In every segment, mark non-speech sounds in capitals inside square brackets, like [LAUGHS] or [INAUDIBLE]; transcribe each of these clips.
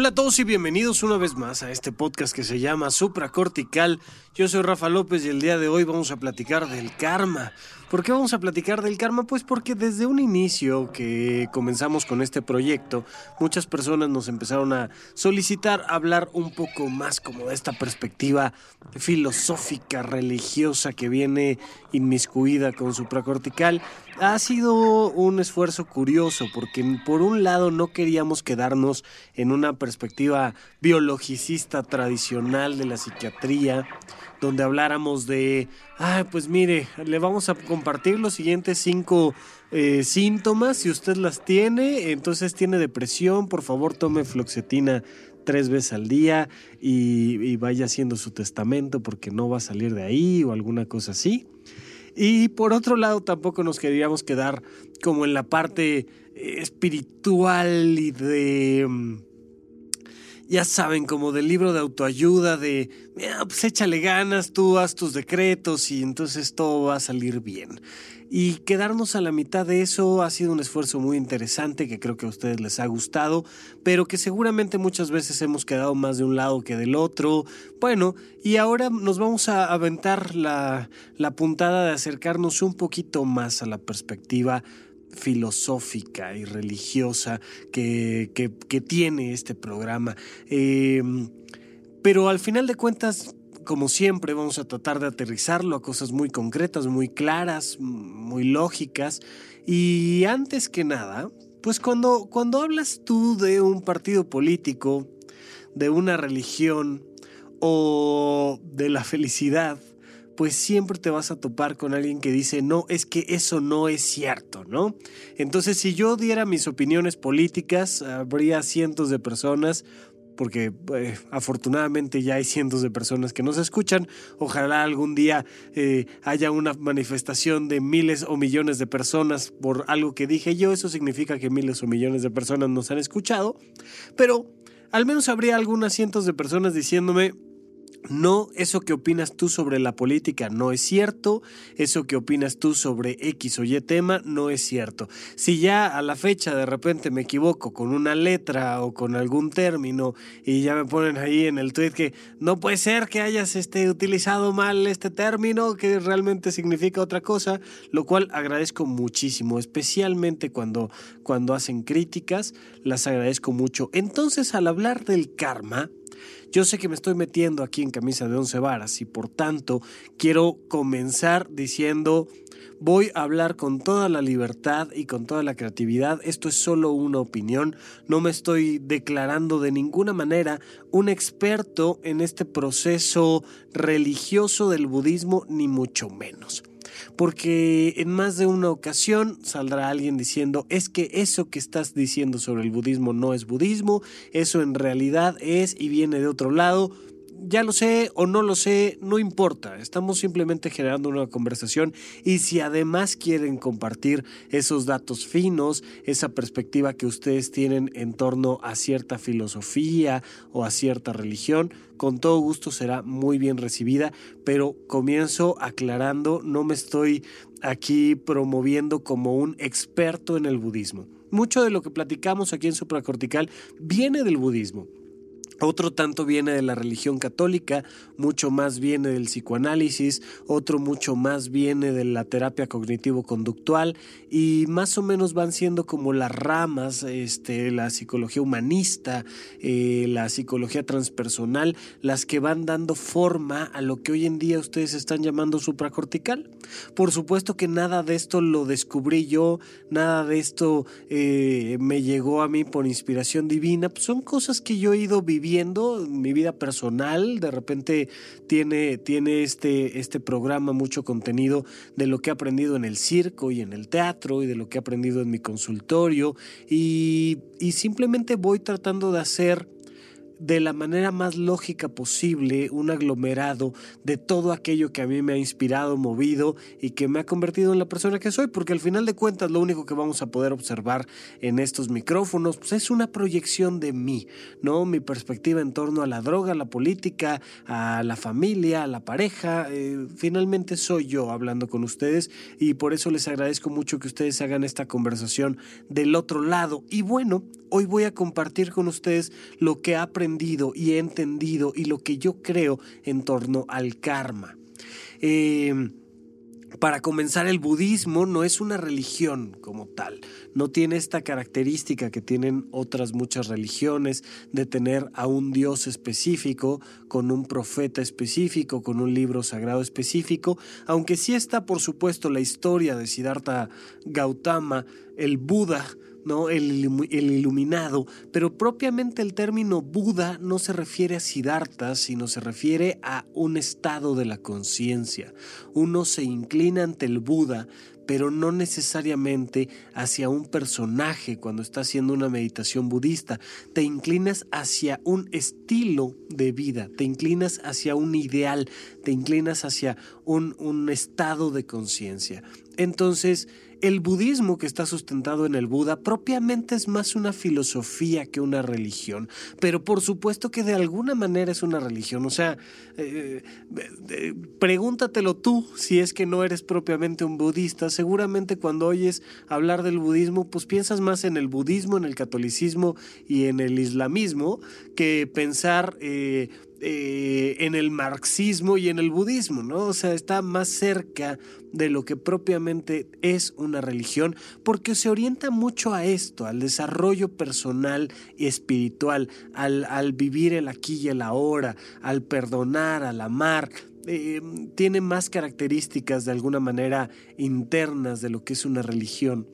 Hola a todos y bienvenidos una vez más a este podcast que se llama Supracortical. Yo soy Rafa López y el día de hoy vamos a platicar del karma. ¿Por qué vamos a platicar del karma? Pues porque desde un inicio que comenzamos con este proyecto, muchas personas nos empezaron a solicitar hablar un poco más como de esta perspectiva filosófica, religiosa que viene inmiscuida con supracortical. Ha sido un esfuerzo curioso porque por un lado no queríamos quedarnos en una perspectiva biologicista tradicional de la psiquiatría, donde habláramos de, ah, pues mire, le vamos a compartir los siguientes cinco eh, síntomas, si usted las tiene, entonces tiene depresión, por favor tome floxetina tres veces al día y, y vaya haciendo su testamento porque no va a salir de ahí o alguna cosa así. Y por otro lado, tampoco nos queríamos quedar como en la parte espiritual y de mm, ya saben, como del libro de autoayuda, de, pues échale ganas, tú haz tus decretos y entonces todo va a salir bien. Y quedarnos a la mitad de eso ha sido un esfuerzo muy interesante que creo que a ustedes les ha gustado, pero que seguramente muchas veces hemos quedado más de un lado que del otro. Bueno, y ahora nos vamos a aventar la, la puntada de acercarnos un poquito más a la perspectiva filosófica y religiosa que, tiene este programa. Eh, pero al final de cuentas, como siempre, vamos a tratar de aterrizarlo a cosas muy concretas, muy claras, muy lógicas. Y antes que nada, pues cuando, cuando hablas tú de un partido político, de una religión o de la felicidad, pues siempre te vas a topar con alguien que dice, no, es que eso no es cierto, ¿no? Entonces, si yo diera mis opiniones políticas, habría cientos de personas porque eh, afortunadamente ya hay cientos de personas que nos escuchan. Ojalá algún día eh, haya una manifestación de miles o millones de personas por algo que dije yo. Eso significa que miles o millones de personas nos han escuchado. Pero al menos habría algunas cientos de personas diciéndome, no, eso que opinas tú sobre la política no es cierto, eso que opinas tú sobre X o Y tema no es cierto. Si ya a la fecha de repente me equivoco con una letra o con algún término y ya me ponen ahí en el tweet que no puede ser que hayas este, utilizado mal este término que realmente significa otra cosa, lo cual agradezco muchísimo, especialmente cuando, cuando hacen críticas, las agradezco mucho. Entonces al hablar del karma, yo sé que me estoy metiendo aquí en camisa de once varas y por tanto quiero comenzar diciendo voy a hablar con toda la libertad y con toda la creatividad. Esto es solo una opinión. No me estoy declarando de ninguna manera un experto en este proceso religioso del budismo, ni mucho menos porque en más de una ocasión saldrá alguien diciendo, es que eso que estás diciendo sobre el budismo no es budismo, eso en realidad es y viene de otro lado ya lo sé o no lo sé, no importa. Estamos simplemente generando una conversación y si además quieren compartir esos datos finos, esa perspectiva que ustedes tienen en torno a cierta filosofía o a cierta religión, con todo gusto será muy bien recibida, pero comienzo aclarando, no me estoy aquí promoviendo como un experto en el budismo. Mucho de lo que platicamos aquí en Supracortical viene del budismo. Otro tanto viene de la religión católica, mucho más viene del psicoanálisis, otro mucho más viene de la terapia cognitivo-conductual y más o menos van siendo como las ramas, este, la psicología humanista, eh, la psicología transpersonal, las que van dando forma a lo que hoy en día ustedes están llamando supracortical. Por supuesto que nada de esto lo descubrí yo, nada de esto eh, me llegó a mí por inspiración divina, pues son cosas que yo he ido viviendo mi vida personal, de repente tiene, tiene este, este programa mucho contenido de lo que he aprendido en el circo y en el teatro y de lo que he aprendido en mi consultorio y, y simplemente voy tratando de hacer de la manera más lógica posible un aglomerado de todo aquello que a mí me ha inspirado, movido y que me ha convertido en la persona que soy, porque al final de cuentas lo único que vamos a poder observar en estos micrófonos pues es una proyección de mí, ¿no? Mi perspectiva en torno a la droga, a la política, a la familia, a la pareja, eh, finalmente soy yo hablando con ustedes y por eso les agradezco mucho que ustedes hagan esta conversación del otro lado y bueno, hoy voy a compartir con ustedes lo que he aprendido y he entendido y lo que yo creo en torno al karma. Eh, para comenzar, el budismo no es una religión como tal, no tiene esta característica que tienen otras muchas religiones de tener a un dios específico, con un profeta específico, con un libro sagrado específico, aunque sí está por supuesto la historia de Siddhartha Gautama, el Buda, ¿no? El, iluminado, pero propiamente el término Buda no se refiere a Siddhartha, sino se refiere a un estado de la conciencia. Uno se inclina ante el Buda, pero no necesariamente hacia un personaje cuando está haciendo una meditación budista. Te inclinas hacia un estilo de vida, te inclinas hacia un ideal, te inclinas hacia un estado de conciencia. Entonces, el budismo que está sustentado en el Buda propiamente es más una filosofía que una religión, pero por supuesto que de alguna manera es una religión. O sea, eh, eh, pregúntatelo tú si es que no eres propiamente un budista. Seguramente cuando oyes hablar del budismo, pues piensas más en el budismo, en el catolicismo y en el islamismo que pensar... Eh, eh, en el marxismo y en el budismo, ¿no? O sea, está más cerca de lo que propiamente es una religión, porque se orienta mucho a esto, al desarrollo personal y espiritual, al, al vivir el aquí y el ahora, al perdonar, al amar, eh, tiene más características de alguna manera internas de lo que es una religión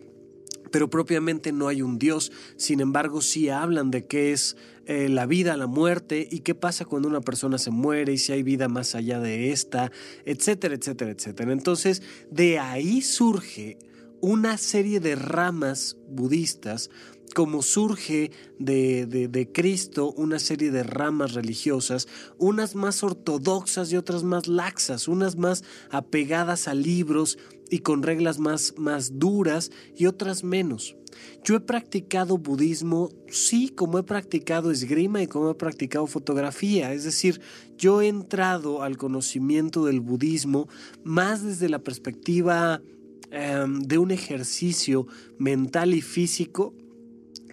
pero propiamente no hay un Dios. Sin embargo, sí hablan de qué es eh, la vida, la muerte y qué pasa cuando una persona se muere y si hay vida más allá de esta, etcétera, etcétera, etcétera. Entonces, de ahí surge una serie de ramas budistas como surge de, de, Cristo una serie de ramas religiosas, unas más ortodoxas y otras más laxas, unas más apegadas a libros y con reglas más, más duras y otras menos. Yo he practicado budismo, sí, como he practicado esgrima y como he practicado fotografía, es decir, yo he entrado al conocimiento del budismo más desde la perspectiva em, de un ejercicio mental y físico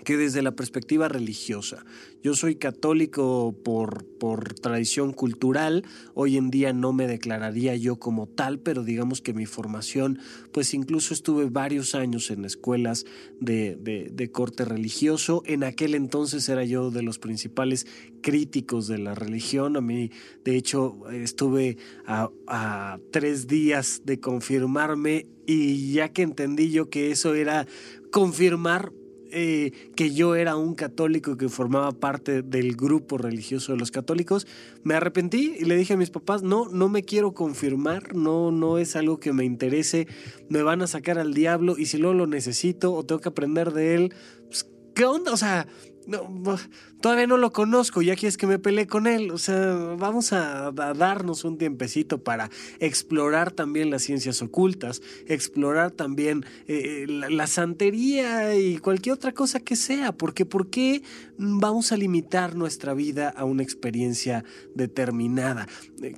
que desde la perspectiva religiosa. Yo soy católico por, por tradición cultural, hoy en día no me declararía yo como tal, pero digamos que mi formación, pues incluso estuve varios años en escuelas de, de, corte religioso, en aquel entonces era yo de los principales críticos de la religión, a mí de hecho estuve a, a tres días de confirmarme y ya que entendí yo que eso era confirmar eh, que yo era un católico que formaba parte del grupo religioso de los católicos, me arrepentí y le dije a mis papás, no, no me quiero confirmar, no, no es algo que me interese, me van a sacar al diablo y si luego lo necesito o tengo que aprender de él, pues, ¿qué onda? O sea, no, todavía no lo conozco, ya quieres que me peleé con él. O sea, vamos a, darnos un tiempecito para explorar también las ciencias ocultas, explorar también eh, la, santería y cualquier otra cosa que sea, porque ¿por qué vamos a limitar nuestra vida a una experiencia determinada?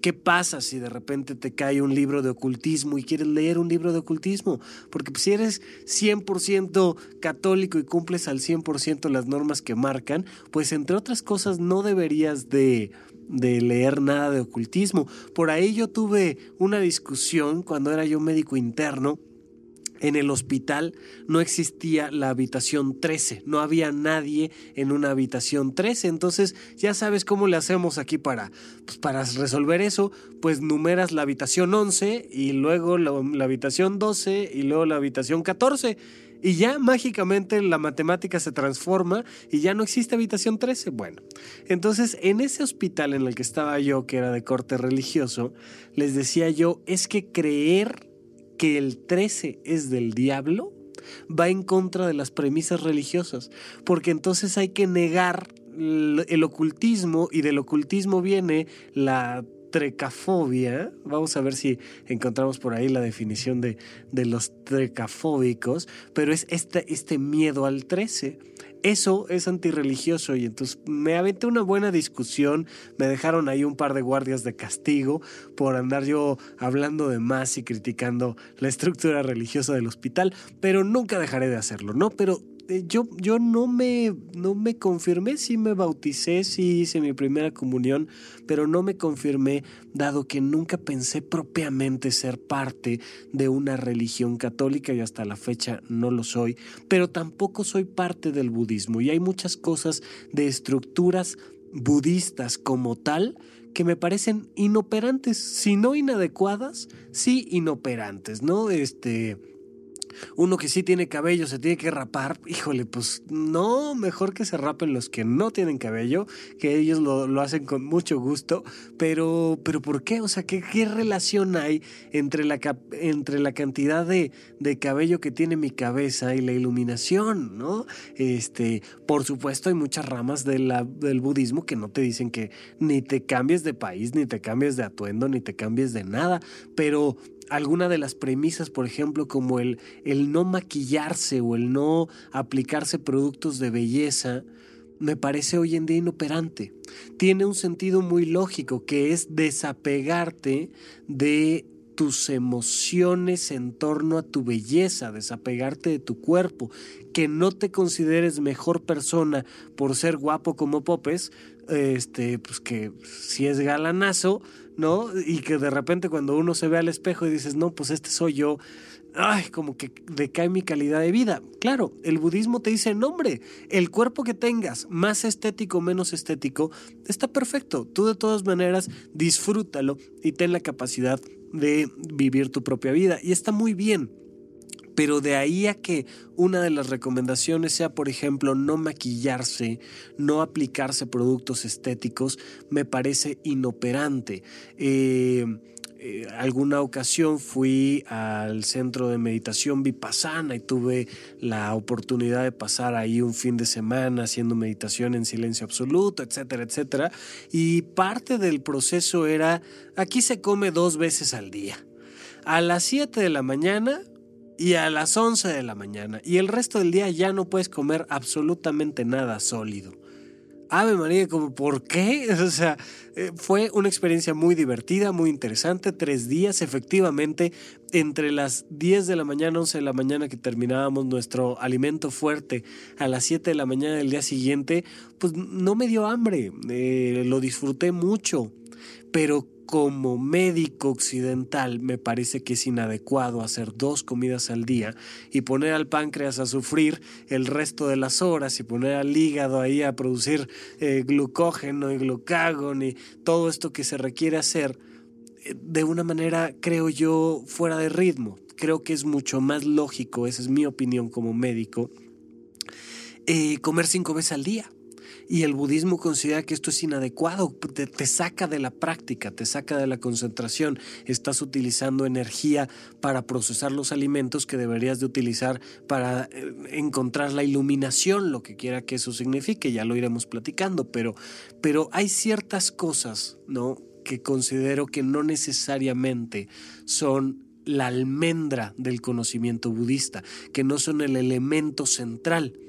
¿Qué pasa si de repente te cae un libro de ocultismo y quieres leer un libro de ocultismo? Porque si eres 100% católico y cumples al 100% las normas que marcan, pues entre otras cosas no deberías de, de leer nada de ocultismo. Por ahí yo tuve una discusión cuando era yo médico interno. En el hospital no existía la habitación 13, no había nadie en una habitación 13, entonces ya sabes cómo le hacemos aquí para, pues para resolver eso, pues numeras la habitación 11 y luego la, la habitación 12 y luego la habitación 14 y ya mágicamente la matemática se transforma y ya no existe habitación 13. Bueno, entonces en ese hospital en el que estaba yo, que era de corte religioso, les decía yo, es que creer que el 13 es del diablo va en contra de las premisas religiosas, porque entonces hay que negar el ocultismo y del ocultismo viene la trecafobia. Vamos a ver si encontramos por ahí la definición de, de los trecafóbicos, pero es este, este miedo al 13. Eso es antirreligioso y entonces me aventé una buena discusión, me dejaron ahí un par de guardias de castigo por andar yo hablando de más y criticando la estructura religiosa del hospital, pero nunca dejaré de hacerlo, ¿no? Pero yo, yo no, me, no me confirmé, sí me bauticé, sí hice mi primera comunión, pero no me confirmé dado que nunca pensé propiamente ser parte de una religión católica y hasta la fecha no lo soy, pero tampoco soy parte del budismo y hay muchas cosas de estructuras budistas como tal que me parecen inoperantes, si no inadecuadas, sí inoperantes, ¿no? Este uno que sí tiene cabello se tiene que rapar, híjole, pues no, mejor que se rapen los que no tienen cabello, que ellos lo, hacen con mucho gusto, pero, pero ¿por qué? O sea, ¿qué, relación hay entre la, entre la cantidad de, de, cabello que tiene mi cabeza y la iluminación, ¿no? Este, por supuesto, hay muchas ramas del budismo que no te dicen que ni te cambies de país, ni te cambies de atuendo, ni te cambies de nada, pero alguna de las premisas, por ejemplo, como el, el no maquillarse o el no aplicarse productos de belleza, me parece hoy en día inoperante. Tiene un sentido muy lógico que es desapegarte de tus emociones en torno a tu belleza, desapegarte de tu cuerpo, que no te consideres mejor persona por ser guapo como Popes, este, pues que si es galanazo, ¿no? Y que de repente cuando uno se ve al espejo y dices, no, pues este soy yo, ay, como que decae mi calidad de vida. Claro, el budismo te dice, no hombre, el cuerpo que tengas, más estético, menos estético, está perfecto. Tú de todas maneras disfrútalo y ten la capacidad de vivir tu propia vida. Y está muy bien. Pero de ahí a que una de las recomendaciones sea, por ejemplo, no maquillarse, no aplicarse productos estéticos, me parece inoperante. Eh, eh, alguna ocasión fui al centro de meditación Vipassana y tuve la oportunidad de pasar ahí un fin de semana haciendo meditación en silencio absoluto, etcétera, etcétera. Y parte del proceso era, aquí se come dos veces al día. A las 7 de la mañana y a las 11 de la mañana. Y el resto del día ya no puedes comer absolutamente nada sólido. Ave María, como ¿por qué? [LAUGHS] O sea, eh, fue una experiencia muy divertida, muy interesante. Tres días, efectivamente, entre las 10 de la mañana, 11 de la mañana que terminábamos nuestro alimento fuerte, a las 7 de la mañana del día siguiente, pues no me dio hambre. Eh, lo disfruté mucho. Pero como médico occidental me parece que es inadecuado hacer dos comidas al día y poner al páncreas a sufrir el resto de las horas y poner al hígado ahí a producir eh, glucógeno y glucagón y todo esto que se requiere hacer eh, de una manera, creo yo, fuera de ritmo. Creo que es mucho más lógico, esa es mi opinión como médico, eh, comer cinco veces al día y el budismo considera que esto es inadecuado, te, saca de la práctica, te saca de la concentración, estás utilizando energía para procesar los alimentos que deberías de utilizar para eh, encontrar la iluminación, lo que quiera que eso signifique, ya lo iremos platicando, pero, pero hay ciertas cosas, ¿no? que considero que no necesariamente son la almendra del conocimiento budista, que no son el elemento central.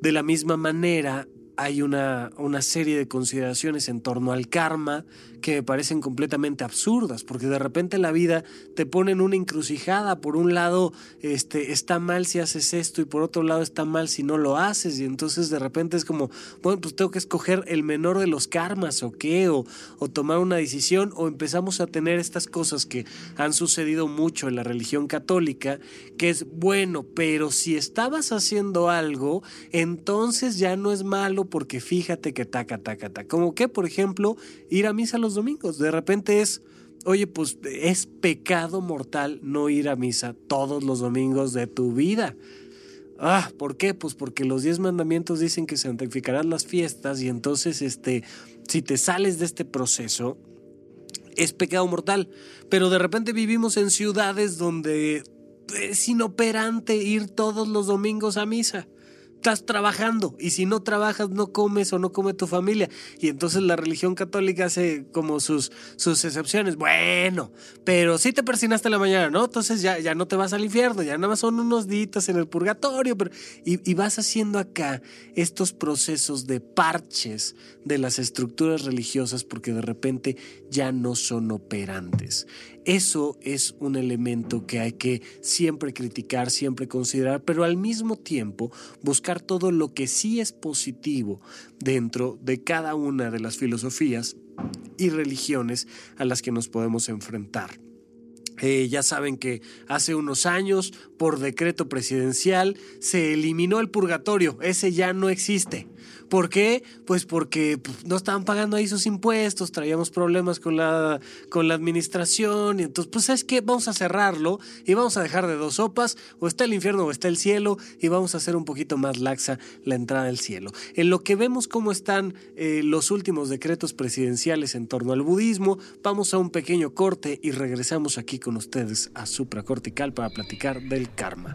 De la misma manera, hay una, una, serie de consideraciones en torno al karma que me parecen completamente absurdas, porque de repente la vida te pone en una encrucijada, por un lado este, está mal si haces esto y por otro lado está mal si no lo haces, y entonces de repente es como, bueno, pues tengo que escoger el menor de los karmas o qué, o, o tomar una decisión, o empezamos a tener estas cosas que han sucedido mucho en la religión católica, que es bueno, pero si estabas haciendo algo, entonces ya no es malo porque fíjate que taca, taca, taca. Como que, por ejemplo, ir a misa los domingos. De repente es, oye, pues es pecado mortal no ir a misa todos los domingos de tu vida. Ah, ¿por qué? Pues porque los diez mandamientos dicen que santificarás las fiestas y entonces, este, si te sales de este proceso, es pecado mortal. Pero de repente vivimos en ciudades donde es inoperante ir todos los domingos a misa estás trabajando y si no trabajas no comes o no come tu familia. Y entonces la religión católica hace como sus, sus excepciones. Bueno, pero si te persinaste la mañana, ¿no? Entonces ya, ya no te vas al infierno, ya nada más son unos días en el purgatorio. Pero, y, y vas haciendo acá estos procesos de parches de las estructuras religiosas porque de repente ya no son operantes. Eso es un elemento que hay que siempre criticar, siempre considerar, pero al mismo tiempo buscar todo lo que sí es positivo dentro de cada una de las filosofías y religiones a las que nos podemos enfrentar. Eh, ya saben que hace unos años, por decreto presidencial, se eliminó el purgatorio. Ese ya no existe. ¿Por qué? Pues porque no estaban pagando ahí sus impuestos, traíamos problemas con la, con la administración, y entonces, pues, ¿sabes qué? Vamos a cerrarlo y vamos a dejar de dos sopas, o está el infierno o está el cielo, y vamos a hacer un poquito más laxa la entrada al cielo. En lo que vemos cómo están eh, los últimos decretos presidenciales en torno al budismo, vamos a un pequeño corte y regresamos aquí con ustedes a Supracortical para platicar del karma.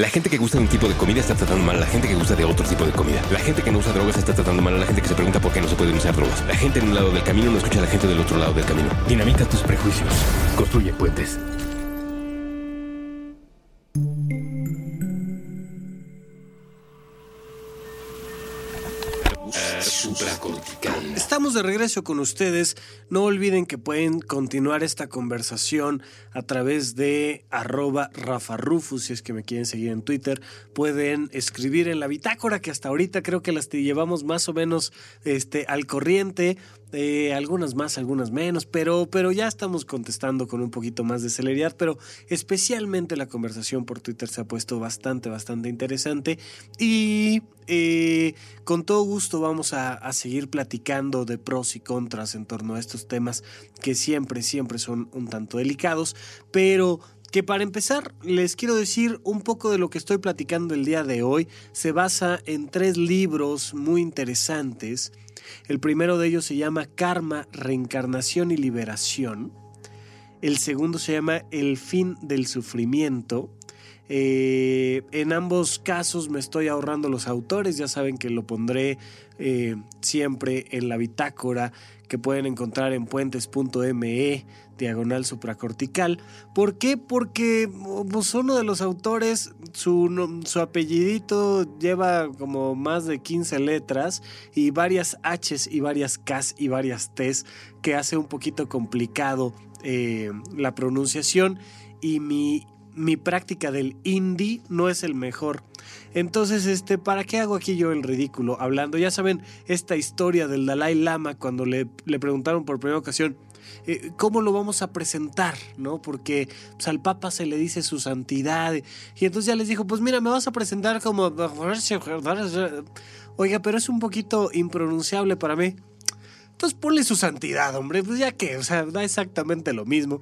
La gente que gusta de un tipo de comida está tratando mal a la gente que gusta de otro tipo de comida. La gente que no usa drogas está tratando mal a la gente que se pregunta por qué no se pueden usar drogas. La gente en un lado del camino no escucha a la gente del otro lado del camino. Dinamita tus prejuicios. Construye puentes. Estamos de regreso con ustedes. No olviden que pueden continuar esta conversación a través de arroba Rafa Rufus, si es que me quieren seguir en Twitter. Pueden escribir en la bitácora, que hasta ahorita creo que las llevamos más o menos este, al corriente. Eh, algunas más, algunas menos, pero, pero ya estamos contestando con un poquito más de celeridad, pero especialmente la conversación por Twitter se ha puesto bastante, bastante interesante y eh, con todo gusto vamos a, seguir platicando de pros y contras en torno a estos temas que siempre, siempre son un tanto delicados, pero que para empezar les quiero decir un poco de lo que estoy platicando el día de hoy. Se basa en tres libros muy interesantes el primero de ellos se llama Karma, Reencarnación y Liberación. El segundo se llama El fin del sufrimiento. Eh, en ambos casos me estoy ahorrando los autores, ya saben que lo pondré eh, siempre en la bitácora que pueden encontrar en puentes.me diagonal supracortical. ¿Por qué? Porque pues, uno de los autores, su, su apellidito lleva como más de 15 letras y varias H's y varias K's y varias T's que hace un poquito complicado eh, la pronunciación y mi, mi práctica del indie no es el mejor. Entonces, este, ¿para qué hago aquí yo el ridículo hablando? Ya saben, esta historia del Dalai Lama cuando le, le preguntaron por primera ocasión, eh, cómo lo vamos a presentar, ¿no? Porque pues, al Papa se le dice su santidad. Y entonces ya les dijo, pues mira, me vas a presentar como... Oiga, pero es un poquito impronunciable para mí. Entonces ponle su santidad, hombre, pues ya que, o sea, da exactamente lo mismo.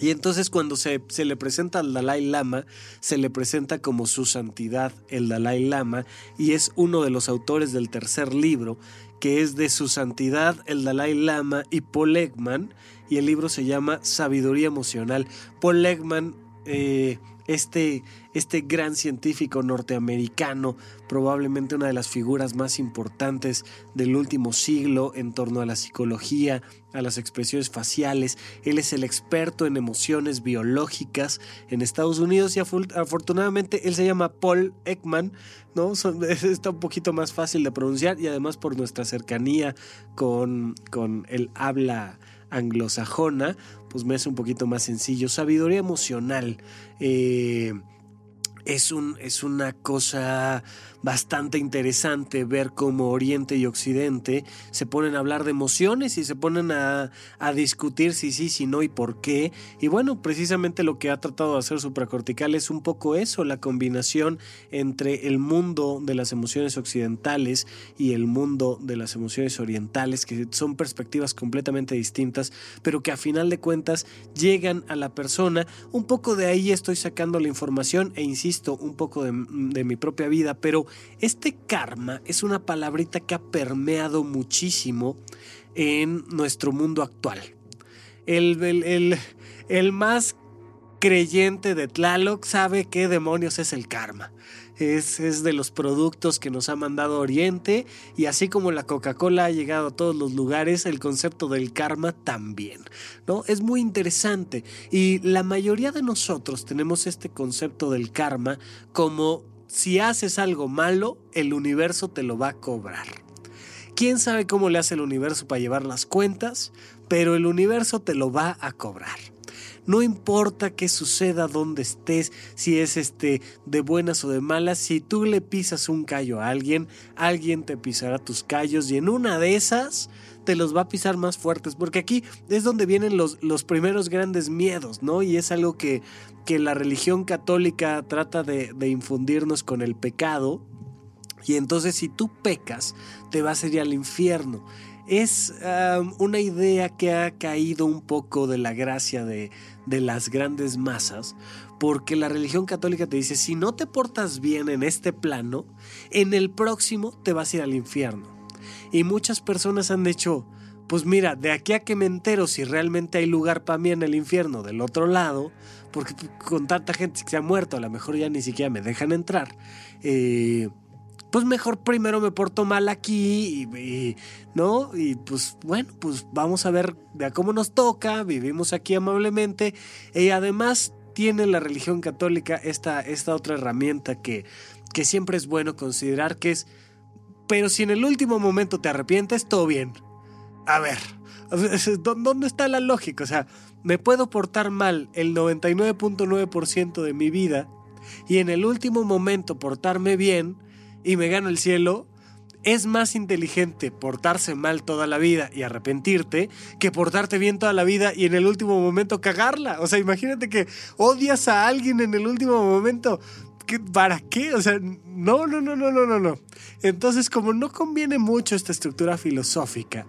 Y entonces cuando se, se, le presenta al Dalai Lama, se le presenta como su santidad el Dalai Lama y es uno de los autores del tercer libro que es de su santidad el Dalai Lama y Paul Ekman, y el libro se llama Sabiduría Emocional. Paul Ekman, eh, este, este gran científico norteamericano, probablemente una de las figuras más importantes del último siglo en torno a la psicología, a las expresiones faciales. Él es el experto en emociones biológicas en Estados Unidos y afortunadamente él se llama Paul Ekman, ¿no? [LAUGHS] Está un poquito más fácil de pronunciar y además por nuestra cercanía con, con el habla anglosajona, pues me es un poquito más sencillo. Sabiduría emocional. Eh, es, un, es una cosa bastante interesante ver cómo Oriente y Occidente se ponen a hablar de emociones y se ponen a, a discutir si sí, si no y por qué. Y bueno, precisamente lo que ha tratado de hacer supracortical es un poco eso, la combinación entre el mundo de las emociones occidentales y el mundo de las emociones orientales, que son perspectivas completamente distintas, pero que a final de cuentas llegan a la persona. Un poco de ahí estoy sacando la información e insisto, un poco de, de mi propia vida, pero este karma es una palabrita que ha permeado muchísimo en nuestro mundo actual. El, más creyente de Tlaloc sabe qué demonios es el karma. Es, es, de los productos que nos ha mandado Oriente y así como la Coca-Cola ha llegado a todos los lugares, el concepto del karma también, ¿no? Es muy interesante y la mayoría de nosotros tenemos este concepto del karma como si haces algo malo, el universo te lo va a cobrar. ¿Quién sabe cómo le hace el universo para llevar las cuentas? Pero el universo te lo va a cobrar. No importa qué suceda donde estés, si es este de buenas o de malas, si tú le pisas un callo a alguien, alguien te pisará tus callos y en una de esas te los va a pisar más fuertes, porque aquí es donde vienen los, los primeros grandes miedos, ¿no? Y es algo que, que la religión católica trata de, infundirnos con el pecado. Y entonces si tú pecas, te vas a ir al infierno. Es una idea que ha caído un poco de la gracia de, de las grandes masas, porque la religión católica te dice, si no te portas bien en este plano, en el próximo te vas a ir al infierno. Y muchas personas han dicho, pues mira, de aquí a que me entero si realmente hay lugar para mí en el infierno del otro lado, porque con tanta gente que se ha muerto, a lo mejor ya ni siquiera me dejan entrar. Eh, pues mejor primero me porto mal aquí y, no y pues bueno pues vamos a ver de cómo nos toca vivimos aquí amablemente y además tiene la religión católica esta, esta otra herramienta que, que siempre es bueno considerar que es pero si en el último momento te arrepientes, todo bien. A ver, ¿dónde está la lógica? O sea, me puedo portar mal el 99.9% de mi vida y en el último momento portarme bien y me gano el cielo. Es más inteligente portarse mal toda la vida y arrepentirte que portarte bien toda la vida y en el último momento cagarla. O sea, imagínate que odias a alguien en el último momento. ¿Para qué? O sea, no, no, no, no, no, no, no. Entonces, como no conviene mucho esta estructura filosófica,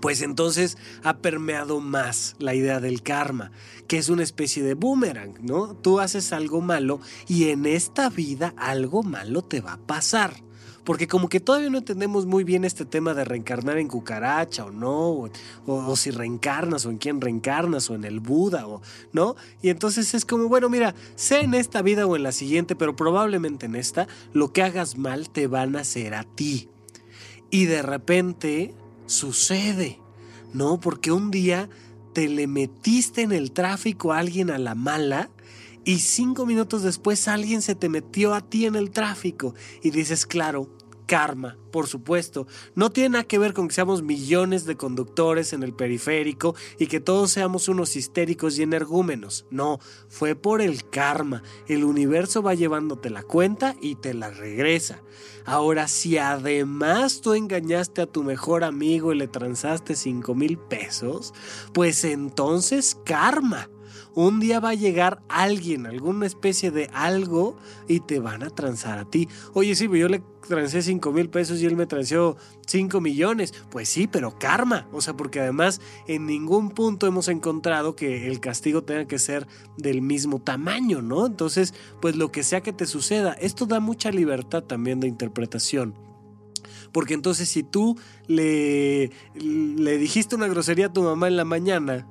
pues entonces ha permeado más la idea del karma, que es una especie de boomerang, ¿no? Tú haces algo malo y en esta vida algo malo te va a pasar porque como que todavía no entendemos muy bien este tema de reencarnar en cucaracha o no, o, si reencarnas o en quién reencarnas o en el Buda o no. Y entonces es como, bueno, mira, sea en esta vida o en la siguiente, pero probablemente en esta, lo que hagas mal te van a hacer a ti. Y de repente sucede, ¿no? Porque un día te le metiste en el tráfico a alguien a la mala y cinco minutos después alguien se te metió a ti en el tráfico y dices, claro, karma, por supuesto. No tiene nada que ver con que seamos millones de conductores en el periférico y que todos seamos unos histéricos y energúmenos. No, fue por el karma. El universo va llevándote la cuenta y te la regresa. Ahora, si además tú engañaste a tu mejor amigo y le transaste cinco mil pesos, pues entonces karma un día va a llegar alguien, alguna especie de algo y te van a transar a ti. Oye, sí, yo le transé 5 mil pesos y él me transeó 5 millones. Pues sí, pero karma. O sea, porque además en ningún punto hemos encontrado que el castigo tenga que ser del mismo tamaño, ¿no? Entonces, pues lo que sea que te suceda, esto da mucha libertad también de interpretación. Porque entonces si tú le, le dijiste una grosería a tu mamá en la mañana,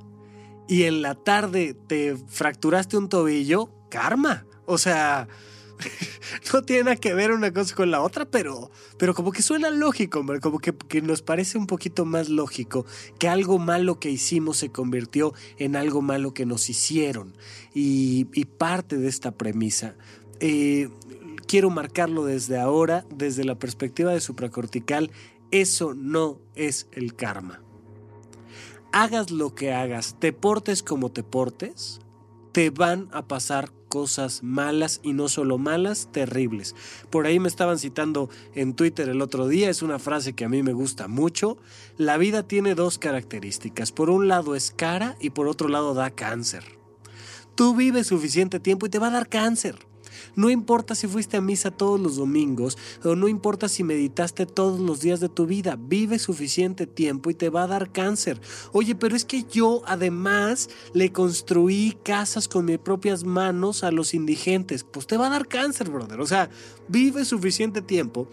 y en la tarde te fracturaste un tobillo, karma. O sea, [LAUGHS] no tiene nada que ver una cosa con la otra, pero, pero como que suena lógico, hombre, como que, nos parece un poquito más lógico que algo malo que hicimos se convirtió en algo malo que nos hicieron. Y, parte de esta premisa, eh, quiero marcarlo desde ahora, desde la perspectiva de supracortical, eso no es el karma hagas lo que hagas, te portes como te portes, te van a pasar cosas malas y no solo malas, terribles. Por ahí me estaban citando en Twitter el otro día, es una frase que a mí me gusta mucho. La vida tiene dos características. Por un lado es cara y por otro lado da cáncer. Tú vives suficiente tiempo y te va a dar cáncer. No importa si fuiste a misa todos los domingos o no importa si meditaste todos los días de tu vida, vive suficiente tiempo y te va a dar cáncer. Oye, pero es que yo además le construí casas con mis propias manos a los indigentes. Pues te va a dar cáncer, brother. O sea, vive suficiente tiempo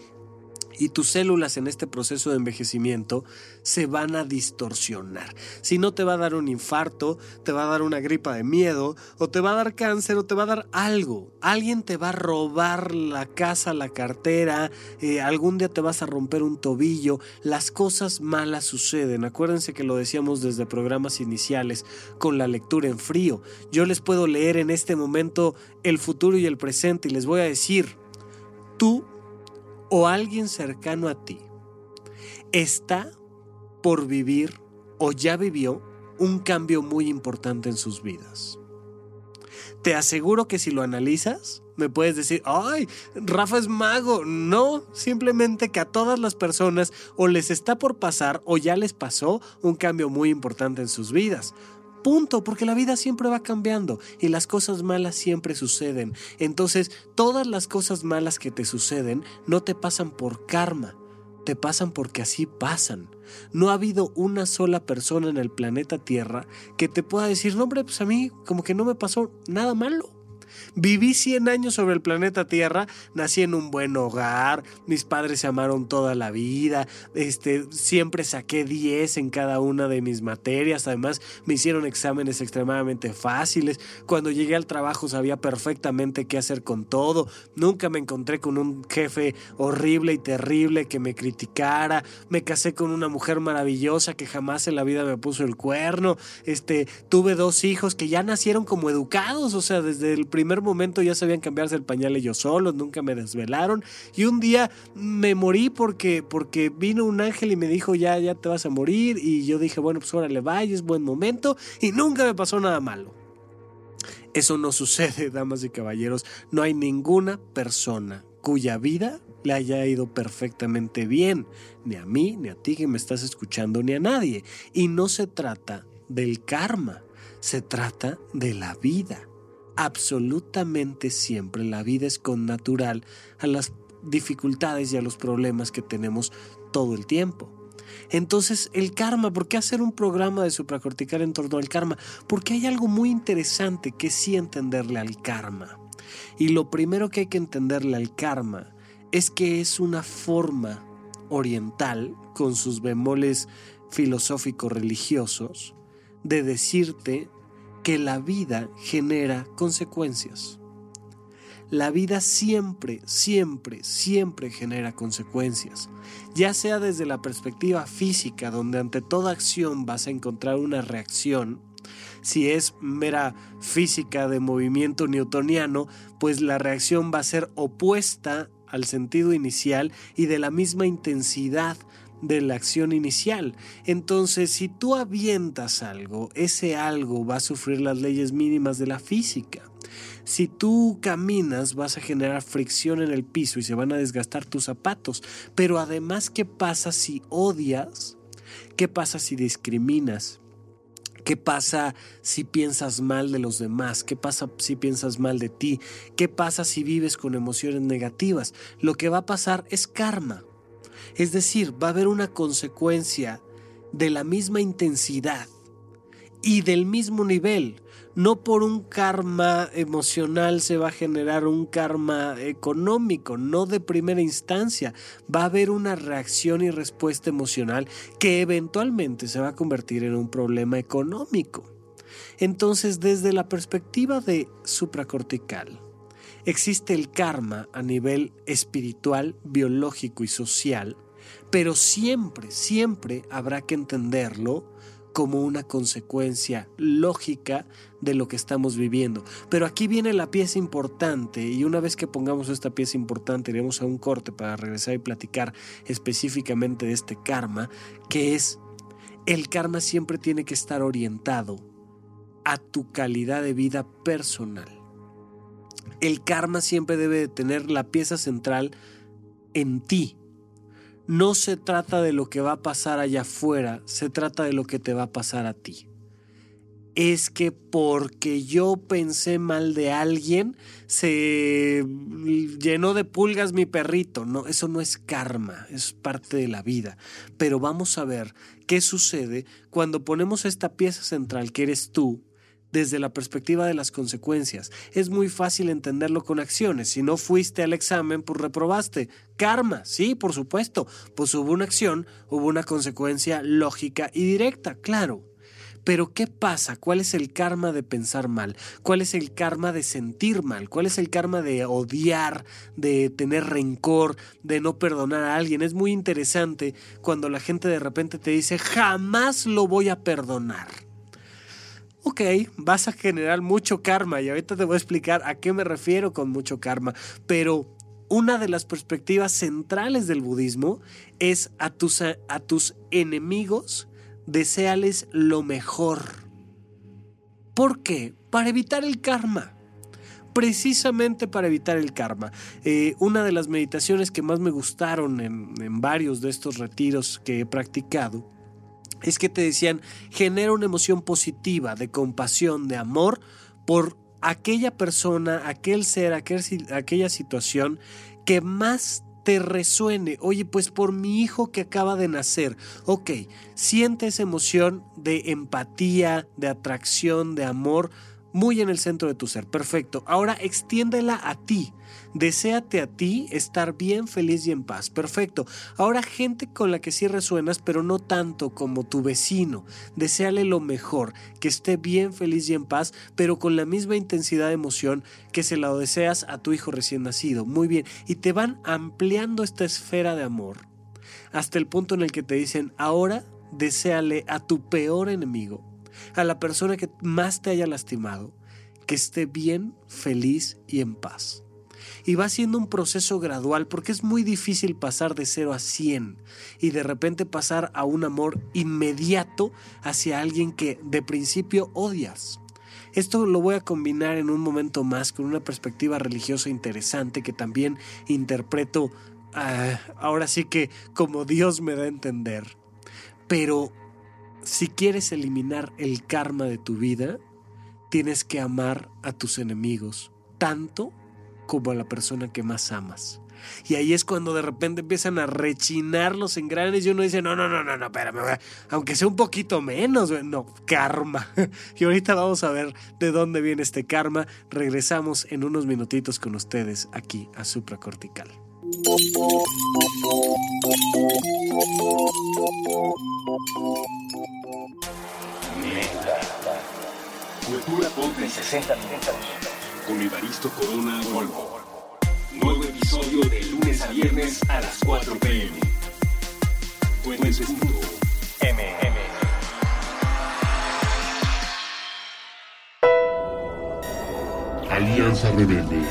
y tus células en este proceso de envejecimiento se van a distorsionar. Si no te va a dar un infarto, te va a dar una gripa de miedo, o te va a dar cáncer, o te va a dar algo. Alguien te va a robar la casa, la cartera, eh, algún día te vas a romper un tobillo. Las cosas malas suceden. Acuérdense que lo decíamos desde programas iniciales con la lectura en frío. Yo les puedo leer en este momento el futuro y el presente y les voy a decir, tú o alguien cercano a ti está por vivir o ya vivió un cambio muy importante en sus vidas. Te aseguro que si lo analizas, me puedes decir, ay, Rafa es mago. No, simplemente que a todas las personas o les está por pasar o ya les pasó un cambio muy importante en sus vidas. Punto, porque la vida siempre va cambiando y las cosas malas siempre suceden. Entonces, todas las cosas malas que te suceden no te pasan por karma, te pasan porque así pasan. No ha habido una sola persona en el planeta Tierra que te pueda decir, no hombre, pues a mí como que no me pasó nada malo. Viví 100 años sobre el planeta Tierra, nací en un buen hogar, mis padres se amaron toda la vida, este, siempre saqué 10 en cada una de mis materias, además me hicieron exámenes extremadamente fáciles, cuando llegué al trabajo sabía perfectamente qué hacer con todo, nunca me encontré con un jefe horrible y terrible que me criticara, me casé con una mujer maravillosa que jamás en la vida me puso el cuerno, este, tuve dos hijos que ya nacieron como educados, o sea, desde el primer momento ya sabían cambiarse el pañal ellos solos, nunca me desvelaron. Y un día me morí porque, porque vino un ángel y me dijo, ya, ya te vas a morir. Y yo dije, bueno, pues órale, vaya, es buen momento. Y nunca me pasó nada malo. Eso no sucede, [LAUGHS] damas y caballeros. No hay ninguna persona cuya vida le haya ido perfectamente bien, ni a mí, ni a ti que me estás escuchando, ni a nadie. Y no se trata del karma, se trata de la vida absolutamente siempre la vida es con natural a las dificultades y a los problemas que tenemos todo el tiempo. Entonces, el karma, ¿por qué hacer un programa de supracortical en torno al karma? Porque hay algo muy interesante que sí entenderle al karma. Y lo primero que hay que entenderle al karma es que es una forma oriental, con sus bemoles filosóficos religiosos, de decirte que la vida genera consecuencias. La vida siempre, siempre, siempre genera consecuencias, ya sea desde la perspectiva física, donde ante toda acción vas a encontrar una reacción, si es mera física de movimiento newtoniano, pues la reacción va a ser opuesta al sentido inicial y de la misma intensidad de la acción inicial. Entonces, si tú avientas algo, ese algo va a sufrir las leyes mínimas de la física. Si tú caminas, vas a generar fricción en el piso y se van a desgastar tus zapatos. Pero además, ¿qué pasa si odias? ¿Qué pasa si discriminas? ¿Qué pasa si piensas mal de los demás? ¿Qué pasa si piensas mal de ti? ¿Qué pasa si vives con emociones negativas? Lo que va a pasar es karma. Es decir, va a haber una consecuencia de la misma intensidad y del mismo nivel. No por un karma emocional se va a generar un karma económico, no de primera instancia. Va a haber una reacción y respuesta emocional que eventualmente se va a convertir en un problema económico. Entonces, desde la perspectiva de supracortical, Existe el karma a nivel espiritual, biológico y social, pero siempre, siempre habrá que entenderlo como una consecuencia lógica de lo que estamos viviendo. Pero aquí viene la pieza importante y una vez que pongamos esta pieza importante iremos a un corte para regresar y platicar específicamente de este karma, que es el karma siempre tiene que estar orientado a tu calidad de vida personal el karma siempre debe de tener la pieza central en ti. No se trata de lo que va a pasar allá afuera, se trata de lo que te va a pasar a ti es que porque yo pensé mal de alguien, se llenó de pulgas mi perrito. No, eso no es karma, es parte de la vida. Pero vamos a ver qué sucede cuando ponemos esta pieza central que eres tú desde la perspectiva de las consecuencias. Es muy fácil entenderlo con acciones. Si no fuiste al examen, pues reprobaste. Karma, sí, por supuesto. Pues hubo una acción, hubo una consecuencia lógica y directa, claro. Pero ¿qué pasa? ¿Cuál es el karma de pensar mal? ¿Cuál es el karma de sentir mal? ¿Cuál es el karma de odiar, de tener rencor, de no perdonar a alguien? Es muy interesante cuando la gente de repente te dice, jamás lo voy a perdonar. Ok, vas a generar mucho karma y ahorita te voy a explicar a qué me refiero con mucho karma, pero una de las perspectivas centrales del budismo es a tus, a tus enemigos deséales lo mejor. ¿Por qué? Para evitar el karma. Precisamente para evitar el karma. Eh, una de las meditaciones que más me gustaron en varios de estos retiros que he practicado es que te decían, genera una emoción positiva de compasión, de amor por aquella persona, aquel ser, aquella situación que más te resuene. Oye, pues por mi hijo que acaba de nacer. Ok, siente esa emoción de empatía, de atracción, de amor muy en el centro de tu ser. Perfecto. Ahora extiéndela a ti. Deséate a ti estar bien, feliz y en paz. Perfecto. Ahora gente con la que sí resuenas, pero no tanto como tu vecino. Deseale lo mejor, que esté bien, feliz y en paz, pero con la misma intensidad de emoción que se la deseas a tu hijo recién nacido. Muy bien. Y te van ampliando esta esfera de amor hasta el punto en el que te dicen, ahora deséale a tu peor enemigo, a la persona que más te haya lastimado, que esté bien, feliz y en paz y va siendo un proceso gradual porque es muy difícil pasar de 0 a 100 y de repente pasar a un amor inmediato hacia alguien que de principio odias. Esto lo voy a combinar en un momento más con una perspectiva religiosa interesante que también interpreto ah, ahora sí que como Dios me da a entender. Pero si quieres eliminar el karma de tu vida, tienes que amar a tus enemigos tanto como a la persona que más amas. Y ahí es cuando de repente empiezan a rechinar los engranes y uno dice, no, no, no, no, no, espérame, aunque sea un poquito menos, no, karma. [LAUGHS] Y ahorita vamos a ver de dónde viene este karma. Regresamos en unos minutitos con ustedes aquí a Supracortical. Cultura Pop 60 minutos con Evaristo Corona Volvo. Nuevo episodio de lunes a viernes a las 4 pm. MM. Alianza Rebelde.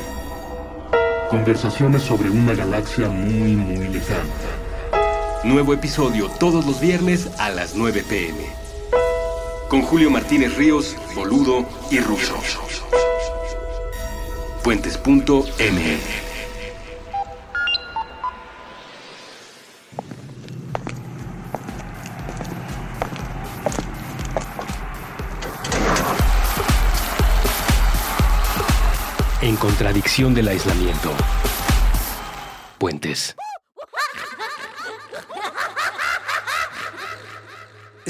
Conversaciones sobre una galaxia muy, muy lejana. Nuevo episodio todos los viernes a las 9 pm. Con Julio Martínez Ríos, Boludo y Russo puentes.ml. En contradicción del aislamiento. Puentes.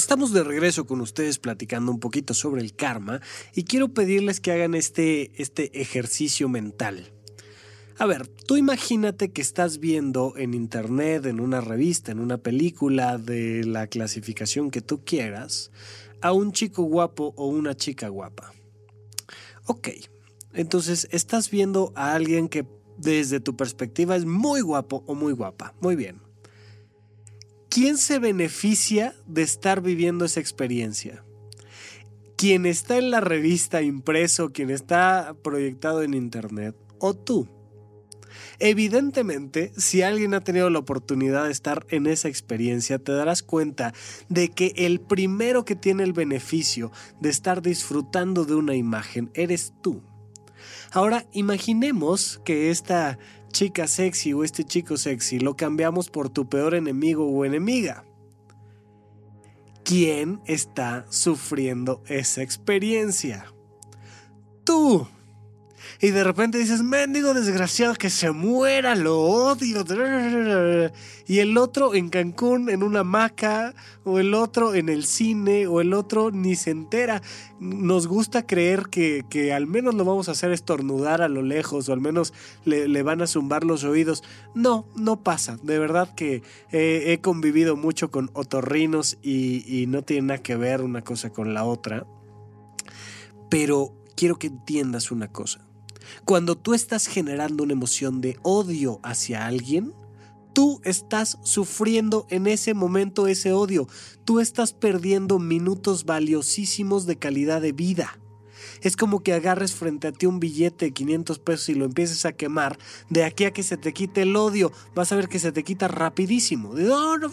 Estamos de regreso con ustedes platicando un poquito sobre el karma y quiero pedirles que hagan este, este ejercicio mental. A ver, tú imagínate que estás viendo en internet, en una revista, en una película de la clasificación que tú quieras, a un chico guapo o una chica guapa. Ok, entonces estás viendo a alguien que desde tu perspectiva es muy guapo o muy guapa. Muy bien. ¿Quién se beneficia de estar viviendo esa experiencia? ¿Quién está en la revista impreso, quien está proyectado en internet o tú? Evidentemente, si alguien ha tenido la oportunidad de estar en esa experiencia, te darás cuenta de que el primero que tiene el beneficio de estar disfrutando de una imagen eres tú. Ahora, imaginemos que esta chica sexy o este chico sexy lo cambiamos por tu peor enemigo o enemiga. ¿Quién está sufriendo esa experiencia? Tú. Y de repente dices, mendigo desgraciado que se muera, lo odio. Y el otro en Cancún, en una hamaca, o el otro en el cine, o el otro ni se entera. Nos gusta creer que, que al menos lo vamos a hacer estornudar a lo lejos, o al menos le, le van a zumbar los oídos. No, no pasa. De verdad que he convivido mucho con otorrinos y no tiene nada que ver una cosa con la otra. Pero quiero que entiendas una cosa. Cuando tú estás generando una emoción de odio hacia alguien, tú estás sufriendo en ese momento ese odio. Tú estás perdiendo minutos valiosísimos de calidad de vida. Es como que agarres frente a ti un billete de 500 pesos y lo empieces a quemar. De aquí a que se te quite el odio, vas a ver que se te quita rapidísimo. No, no,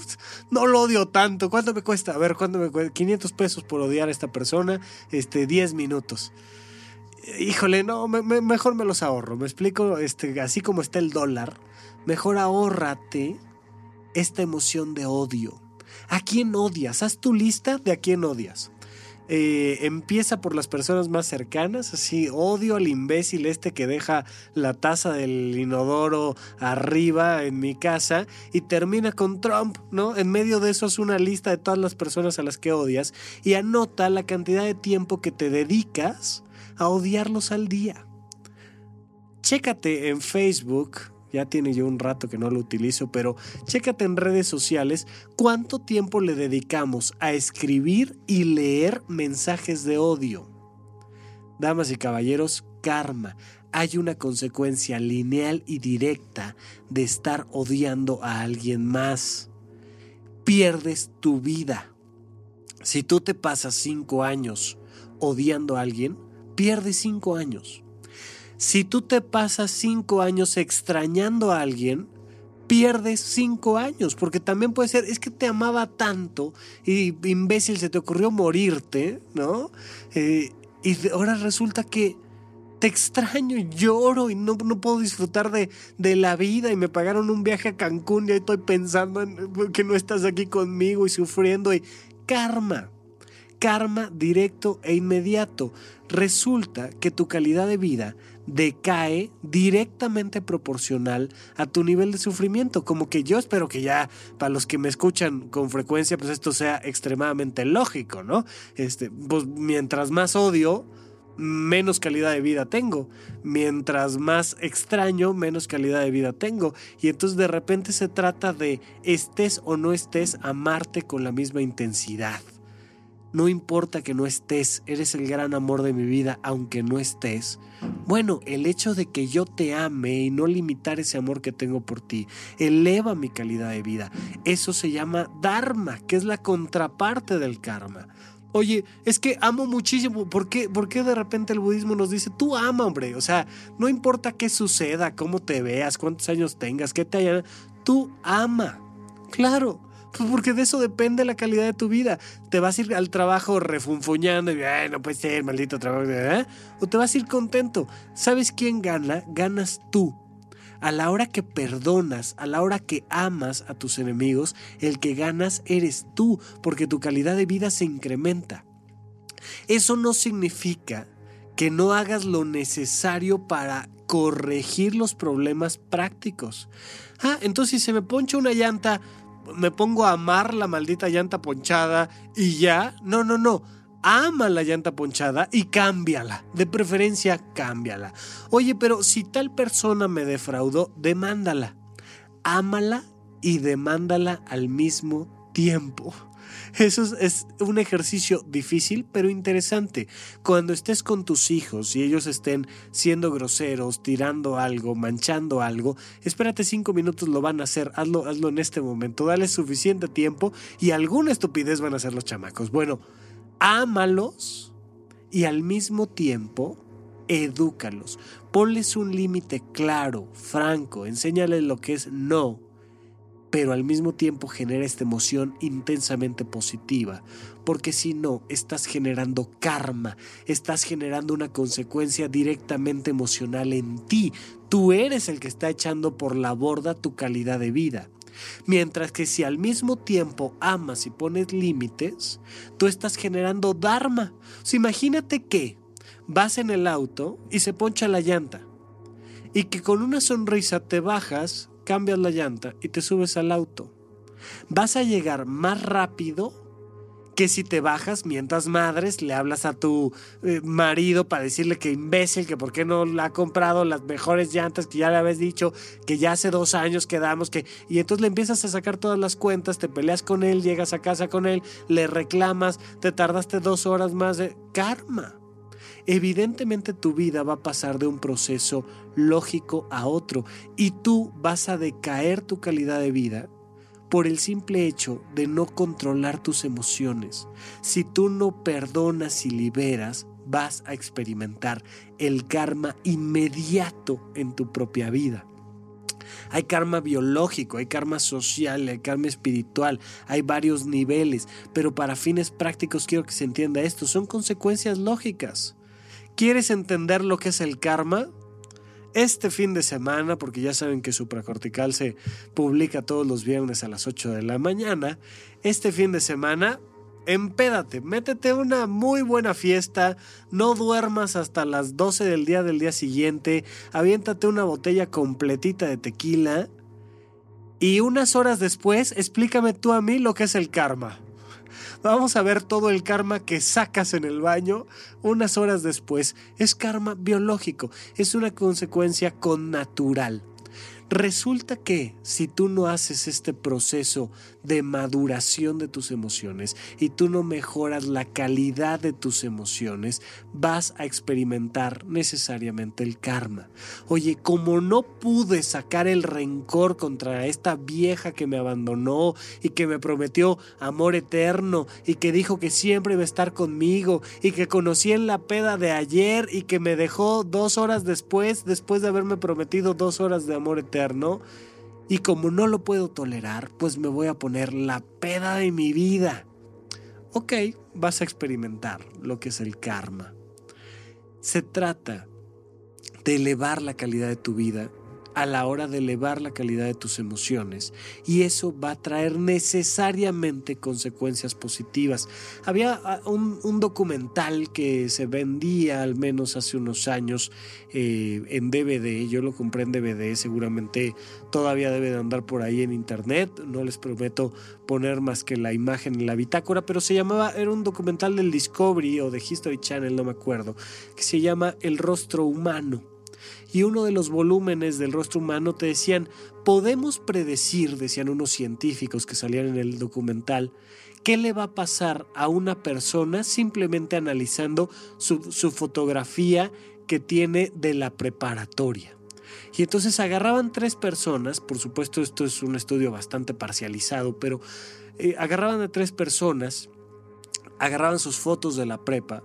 no lo odio tanto. ¿Cuánto me cuesta? A ver, ¿cuánto me cuesta? 500 pesos por odiar a esta persona. Este, 10 minutos híjole, no, mejor me los ahorro. Me explico, este, así como está el dólar, mejor ahórrate esta emoción de odio. ¿A quién odias? Haz tu lista de a quién odias. Eh, empieza por las personas más cercanas, así odio al imbécil este que deja la taza del inodoro arriba en mi casa y termina con Trump, ¿no? En medio de eso es una lista de todas las personas a las que odias y anota la cantidad de tiempo que te dedicas a odiarlos al día. Chécate en Facebook, ya tiene yo un rato que no lo utilizo, pero chécate en redes sociales cuánto tiempo le dedicamos a escribir y leer mensajes de odio. Damas y caballeros, karma. Hay una consecuencia lineal y directa de estar odiando a alguien más. Pierdes tu vida. Si tú te pasas cinco años odiando a alguien, pierdes cinco años. Si tú te pasas cinco años extrañando a alguien, pierdes cinco años, porque también puede ser, es que te amaba tanto y imbécil se te ocurrió morirte, ¿no? Eh, y ahora resulta que te extraño, lloro y no, no puedo disfrutar de, de, la vida y me pagaron un viaje a Cancún y estoy pensando en que no estás aquí conmigo y sufriendo y karma karma directo e inmediato. Resulta que tu calidad de vida decae directamente proporcional a tu nivel de sufrimiento. Como que yo espero que ya para los que me escuchan con frecuencia, pues esto sea extremadamente lógico, ¿no? Este, pues mientras más odio, menos calidad de vida tengo. Mientras más extraño, menos calidad de vida tengo. Y entonces de repente se trata de estés o no estés, amarte con la misma intensidad. No importa que no estés, eres el gran amor de mi vida aunque no estés. Bueno, el hecho de que yo te ame y no limitar ese amor que tengo por ti, eleva mi calidad de vida. Eso se llama Dharma, que es la contraparte del karma. Oye, es que amo muchísimo. ¿Por qué, ¿Por qué de repente el budismo nos dice, tú ama, hombre? O sea, no importa qué suceda, cómo te veas, cuántos años tengas, qué te hayan... Tú ama. Claro. Pues porque de eso depende la calidad de tu vida. Te vas a ir al trabajo refunfuñando y, Ay, no puede ser, maldito trabajo. ¿eh? O te vas a ir contento. ¿Sabes quién gana? Ganas tú. A la hora que perdonas, a la hora que amas a tus enemigos, el que ganas eres tú, porque tu calidad de vida se incrementa. Eso no significa que no hagas lo necesario para corregir los problemas prácticos. Ah, entonces si se me poncha una llanta, me pongo a amar la maldita llanta ponchada y ya. No, no, no. Ama la llanta ponchada y cámbiala. De preferencia, cámbiala. Oye, pero si tal persona me defraudó, demándala. Ámala y demándala al mismo tiempo. Eso es, un ejercicio difícil, pero interesante. Cuando estés con tus hijos y ellos estén siendo groseros, tirando algo, manchando algo, espérate cinco minutos, lo van a hacer. Hazlo, hazlo en este momento. Dale suficiente tiempo y alguna estupidez van a hacer los chamacos. Bueno, ámalos y al mismo tiempo edúcalos. Ponles un límite claro, franco, enséñales lo que es no pero al mismo tiempo genera esta emoción intensamente positiva, porque si no, estás generando karma, estás generando una consecuencia directamente emocional en ti. Tú eres el que está echando por la borda tu calidad de vida. Mientras que si al mismo tiempo amas y pones límites, tú estás generando dharma. imagínate que vas en el auto y se poncha la llanta y que con una sonrisa te bajas, cambias la llanta y te subes al auto. Vas a llegar más rápido que si te bajas mientras madres le hablas a tu eh, marido para decirle que imbécil, que por qué no le ha comprado las mejores llantas que ya le habías dicho, que ya hace dos años quedamos, que... Y entonces le empiezas a sacar todas las cuentas, te peleas con él, llegas a casa con él, le reclamas, te tardaste dos horas más de karma. Evidentemente tu vida va a pasar de un proceso lógico a otro y tú vas a decaer tu calidad de vida por el simple hecho de no controlar tus emociones. Si tú no perdonas y liberas, vas a experimentar el karma inmediato en tu propia vida. Hay karma biológico, hay karma social, hay karma espiritual, hay varios niveles, pero para fines prácticos quiero que se entienda esto, son consecuencias lógicas. ¿Quieres entender lo que es el karma? este fin de semana, porque ya saben que Supracortical se publica todos los viernes a las 8 de la mañana, este fin de semana, empédate, métete una muy buena fiesta, no duermas hasta las 12 del día del día siguiente, aviéntate una botella completita de tequila y unas horas después explícame tú a mí lo que es el karma. Vamos a ver todo el karma que sacas en el baño unas horas después. Es karma biológico, es una consecuencia connatural. Resulta que si tú no haces este proceso de maduración de tus emociones y tú no mejoras la calidad de tus emociones, vas a experimentar necesariamente el karma. Oye, como no pude sacar el rencor contra esta vieja que me abandonó y que me prometió amor eterno y que dijo que siempre iba a estar conmigo y que conocí en la peda de ayer y que me dejó dos horas después, después de haberme prometido dos horas de amor eterno, y como no lo puedo tolerar, pues me voy a poner la peda de mi vida. Ok, vas a experimentar lo que es el karma. Se trata de elevar la calidad de tu vida a la hora de elevar la calidad de tus emociones y eso va a traer necesariamente consecuencias positivas. Había ah, un, documental que se vendía al menos hace unos años eh, en DVD, yo lo compré en DVD, seguramente todavía debe de andar por ahí en internet, no les prometo poner más que la imagen en la bitácora, pero se llamaba, era un documental del Discovery o de History Channel, no me acuerdo, que se llama El rostro humano y uno de los volúmenes del rostro humano te decían, podemos predecir, decían unos científicos que salían en el documental, qué le va a pasar a una persona simplemente analizando su, fotografía que tiene de la preparatoria. Y entonces agarraban tres personas, por supuesto esto es un estudio bastante parcializado, pero eh, agarraban a tres personas, agarraban sus fotos de la prepa,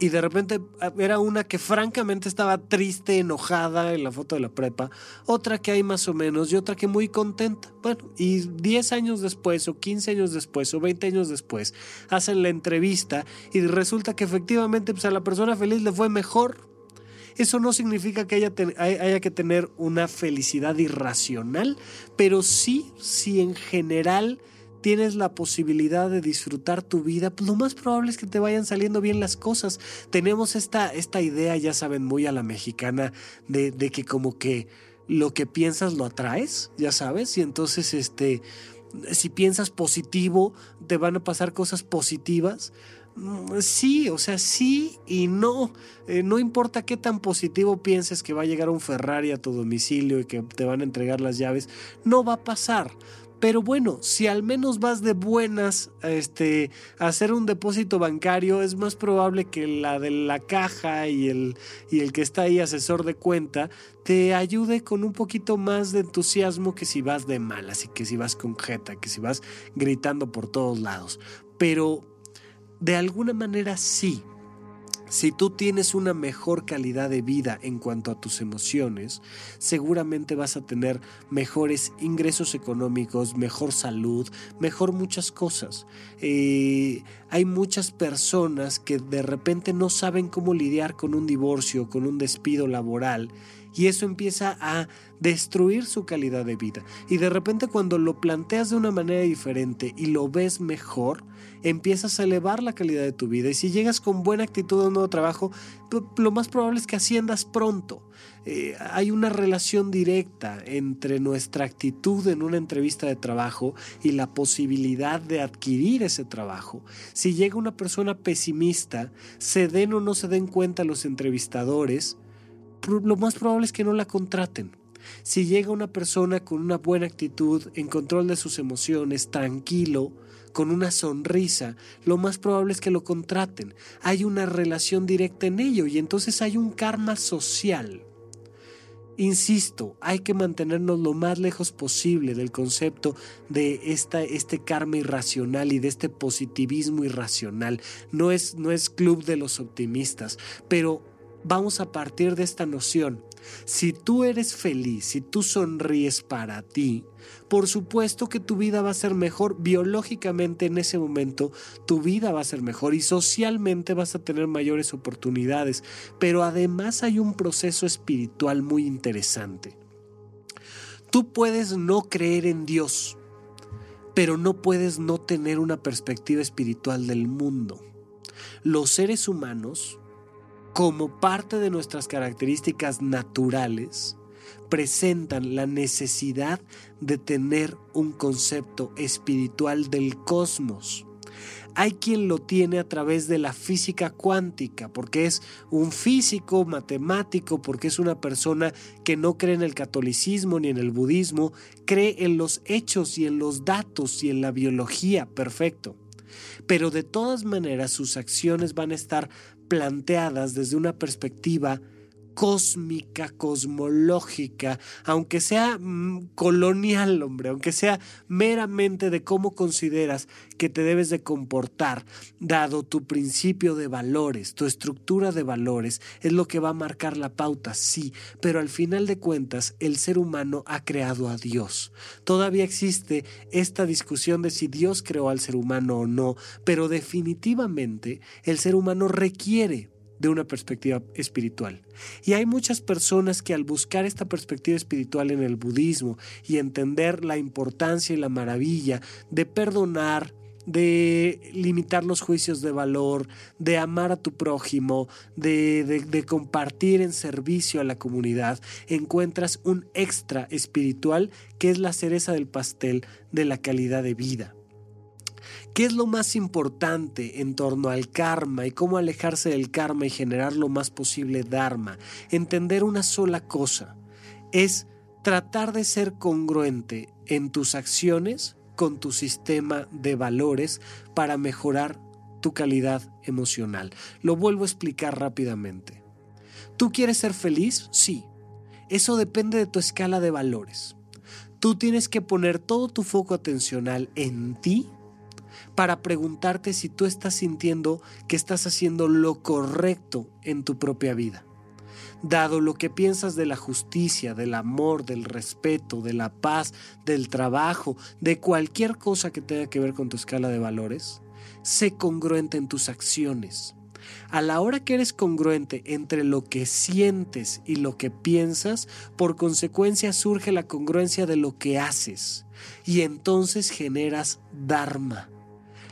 y de repente ah, era una que francamente estaba triste, enojada en la foto de la prepa, otra que hay más o menos y otra que muy contenta. Bueno, y 10 años después o 15 años después o 20 años después hacen la entrevista y resulta que efectivamente pues, a la persona feliz le fue mejor. Eso no significa que haya, haya que tener una felicidad irracional, pero sí, si en general tienes la posibilidad de disfrutar tu vida, pues lo más probable es que te vayan saliendo bien las cosas. Tenemos esta, esta idea, ya saben, muy a la mexicana, de, de que como que lo que piensas lo atraes, ya sabes, y entonces este, si piensas positivo, te van a pasar cosas positivas. Mm, sí, o sea, sí y no. Eh, no importa qué tan positivo pienses que va a llegar un Ferrari a tu domicilio y que te van a entregar las llaves, no va a pasar. Pero bueno, si al menos vas de buenas este, a hacer un depósito bancario, es más probable que la de la caja y el, y el que está ahí asesor de cuenta te ayude con un poquito más de entusiasmo que si vas de malas y que si vas con jeta, que si vas gritando por todos lados. Pero de alguna manera sí, Si tú tienes una mejor calidad de vida en cuanto a tus emociones, seguramente vas a tener mejores ingresos económicos, mejor salud, mejor muchas cosas. Eh, hay muchas personas que de repente no saben cómo lidiar con un divorcio, con un despido laboral y eso empieza a destruir su calidad de vida. Y de repente cuando lo planteas de una manera diferente y lo ves mejor, empiezas a elevar la calidad de tu vida. Y si llegas con buena actitud a un nuevo trabajo, lo más probable es que asciendas pronto. Eh, hay una relación directa entre nuestra actitud en una entrevista de trabajo y la posibilidad de adquirir ese trabajo. Si llega una persona pesimista, se den o no se den cuenta los entrevistadores, lo más probable es que no la contraten. Si llega una persona con una buena actitud, en control de sus emociones, tranquilo, con una sonrisa, lo más probable es que lo contraten. Hay una relación directa en ello y entonces hay un karma social. Insisto, hay que mantenernos lo más lejos posible del concepto de esta, este karma irracional y de este positivismo irracional. No es, no es club de los optimistas, pero vamos a partir de esta noción. Si tú eres feliz, si tú sonríes para ti, por supuesto que tu vida va a ser mejor. Biológicamente en ese momento tu vida va a ser mejor y socialmente vas a tener mayores oportunidades. Pero además hay un proceso espiritual muy interesante. Tú puedes no creer en Dios, pero no puedes no tener una perspectiva espiritual del mundo. Los seres humanos como parte de nuestras características naturales, presentan la necesidad de tener un concepto espiritual del cosmos. Hay quien lo tiene a través de la física cuántica, porque es un físico matemático, porque es una persona que no cree en el catolicismo ni en el budismo, cree en los hechos y en los datos y en la biología, perfecto. Pero de todas maneras sus acciones van a estar planteadas desde una perspectiva cósmica, cosmológica, aunque sea mm, colonial, hombre, aunque sea meramente de cómo consideras que te debes de comportar, dado tu principio de valores, tu estructura de valores, es lo que va a marcar la pauta, sí, pero al final de cuentas el ser humano ha creado a Dios. Todavía existe esta discusión de si Dios creó al ser humano o no, pero definitivamente el ser humano requiere de una perspectiva espiritual. Y hay muchas personas que al buscar esta perspectiva espiritual en el budismo y entender la importancia y la maravilla de perdonar, de limitar los juicios de valor, de amar a tu prójimo, de, de, compartir en servicio a la comunidad, encuentras un extra espiritual que es la cereza del pastel de la calidad de vida. ¿Qué es lo más importante en torno al karma y cómo alejarse del karma y generar lo más posible dharma? Entender una sola cosa, es tratar de ser congruente en tus acciones con tu sistema de valores para mejorar tu calidad emocional. Lo vuelvo a explicar rápidamente. ¿Tú quieres ser feliz? Sí. Eso depende de tu escala de valores. Tú tienes que poner todo tu foco atencional en ti para preguntarte si tú estás sintiendo que estás haciendo lo correcto en tu propia vida. Dado lo que piensas de la justicia, del amor, del respeto, de la paz, del trabajo, de cualquier cosa que tenga que ver con tu escala de valores, sé congruente en tus acciones. A la hora que eres congruente entre lo que sientes y lo que piensas, por consecuencia surge la congruencia de lo que haces y entonces generas Dharma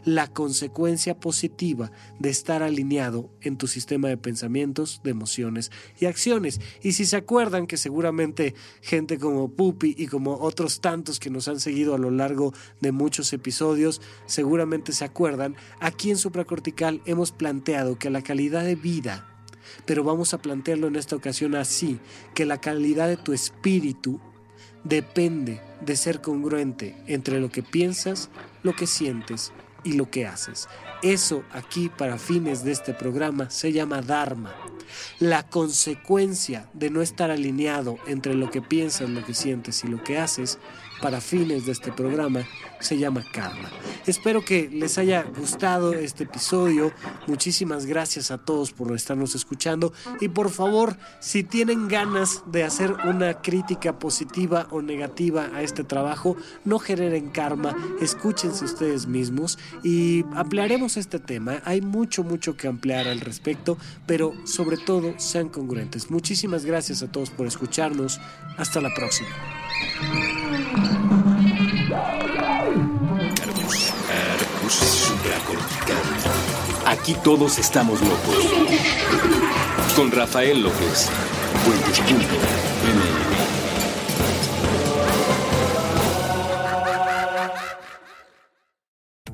la consecuencia positiva de estar alineado en tu sistema de pensamientos, de emociones y acciones. Y si se acuerdan que seguramente gente como Pupi y como otros tantos que nos han seguido a lo largo de muchos episodios, seguramente se acuerdan, aquí en Supracortical hemos planteado que la calidad de vida pero vamos a plantearlo en esta ocasión así, que la calidad de tu espíritu depende de ser congruente entre lo que piensas, lo que sientes y lo que haces. Eso aquí para fines de este programa se llama Dharma. La consecuencia de no estar alineado entre lo que piensas, lo que sientes y lo que haces para fines de este programa se llama Karma. Espero que les haya gustado este episodio. Muchísimas gracias a todos por estarnos escuchando y por favor, si tienen ganas de hacer una crítica positiva o negativa a este trabajo, no generen karma, escúchense ustedes mismos y ampliaremos este tema. Hay mucho, mucho que ampliar al respecto, pero sobre todo sean congruentes. Muchísimas gracias a todos por escucharnos. Hasta la próxima. Aquí todos estamos locos. Con Rafael López.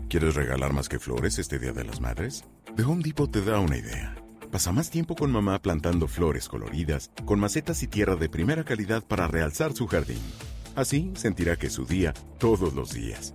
¿Quieres regalar más que flores este Día de las Madres? The Home Depot te da una idea. Pasa más tiempo con mamá plantando flores coloridas, con macetas y tierra de primera calidad para realzar su jardín. Así sentirá que es su día todos los días.